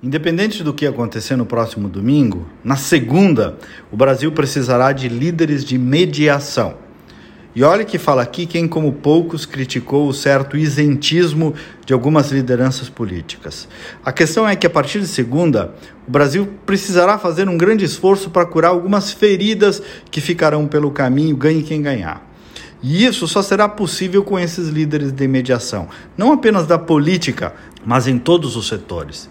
Independente do que acontecer no próximo domingo, na segunda, o Brasil precisará de líderes de mediação. E olha que fala aqui quem, como poucos, criticou o certo isentismo de algumas lideranças políticas. A questão é que, a partir de segunda, o Brasil precisará fazer um grande esforço para curar algumas feridas que ficarão pelo caminho, ganhe quem ganhar. E isso só será possível com esses líderes de mediação, não apenas da política, mas em todos os setores.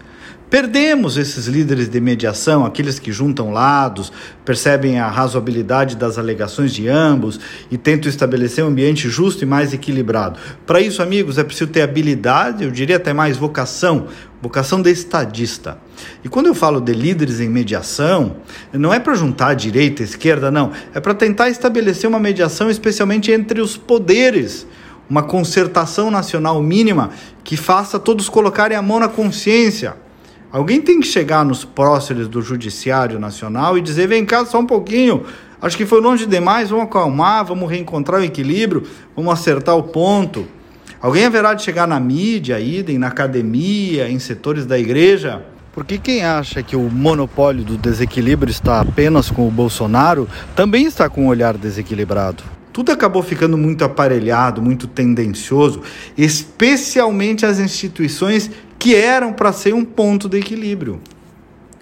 Perdemos esses líderes de mediação, aqueles que juntam lados, percebem a razoabilidade das alegações de ambos e tentam estabelecer um ambiente justo e mais equilibrado. Para isso, amigos, é preciso ter habilidade, eu diria até mais vocação, vocação de estadista. E quando eu falo de líderes em mediação, não é para juntar a direita e a esquerda, não. É para tentar estabelecer uma mediação especialmente entre os poderes uma concertação nacional mínima que faça todos colocarem a mão na consciência Alguém tem que chegar nos próceres do Judiciário Nacional e dizer: vem cá só um pouquinho, acho que foi longe demais, vamos acalmar, vamos reencontrar o equilíbrio, vamos acertar o ponto. Alguém haverá de chegar na mídia, idem, na academia, em setores da igreja? Porque quem acha que o monopólio do desequilíbrio está apenas com o Bolsonaro também está com um olhar desequilibrado. Tudo acabou ficando muito aparelhado, muito tendencioso, especialmente as instituições que eram para ser um ponto de equilíbrio.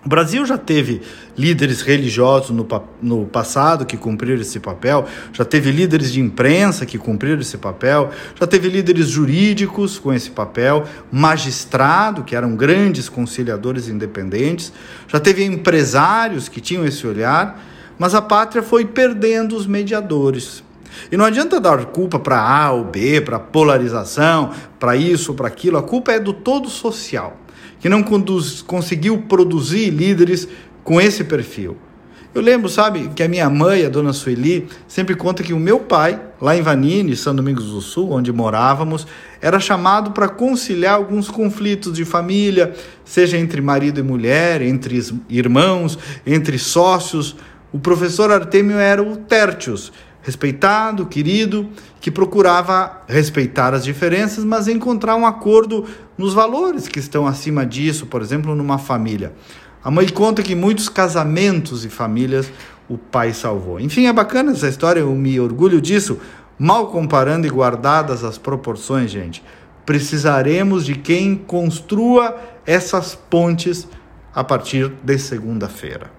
O Brasil já teve líderes religiosos no, no passado que cumpriram esse papel, já teve líderes de imprensa que cumpriram esse papel, já teve líderes jurídicos com esse papel, magistrado, que eram grandes conciliadores independentes, já teve empresários que tinham esse olhar, mas a pátria foi perdendo os mediadores. E não adianta dar culpa para A ou B, para polarização, para isso ou para aquilo. A culpa é do todo social, que não conduz, conseguiu produzir líderes com esse perfil. Eu lembro, sabe, que a minha mãe, a dona Sueli, sempre conta que o meu pai, lá em Vanini, São Domingos do Sul, onde morávamos, era chamado para conciliar alguns conflitos de família, seja entre marido e mulher, entre irmãos, entre sócios. O professor Artemio era o Tertius, respeitado, querido, que procurava respeitar as diferenças, mas encontrar um acordo nos valores que estão acima disso, por exemplo, numa família. A mãe conta que muitos casamentos e famílias o pai salvou. Enfim, é bacana essa história, eu me orgulho disso, mal comparando e guardadas as proporções, gente. Precisaremos de quem construa essas pontes a partir de segunda-feira.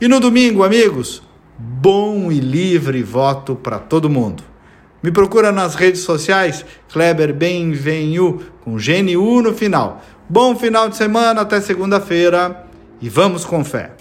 E no domingo, amigos, bom e livre voto para todo mundo. Me procura nas redes sociais, Kleber Benvenu, com GNU no final. Bom final de semana, até segunda-feira e vamos com fé.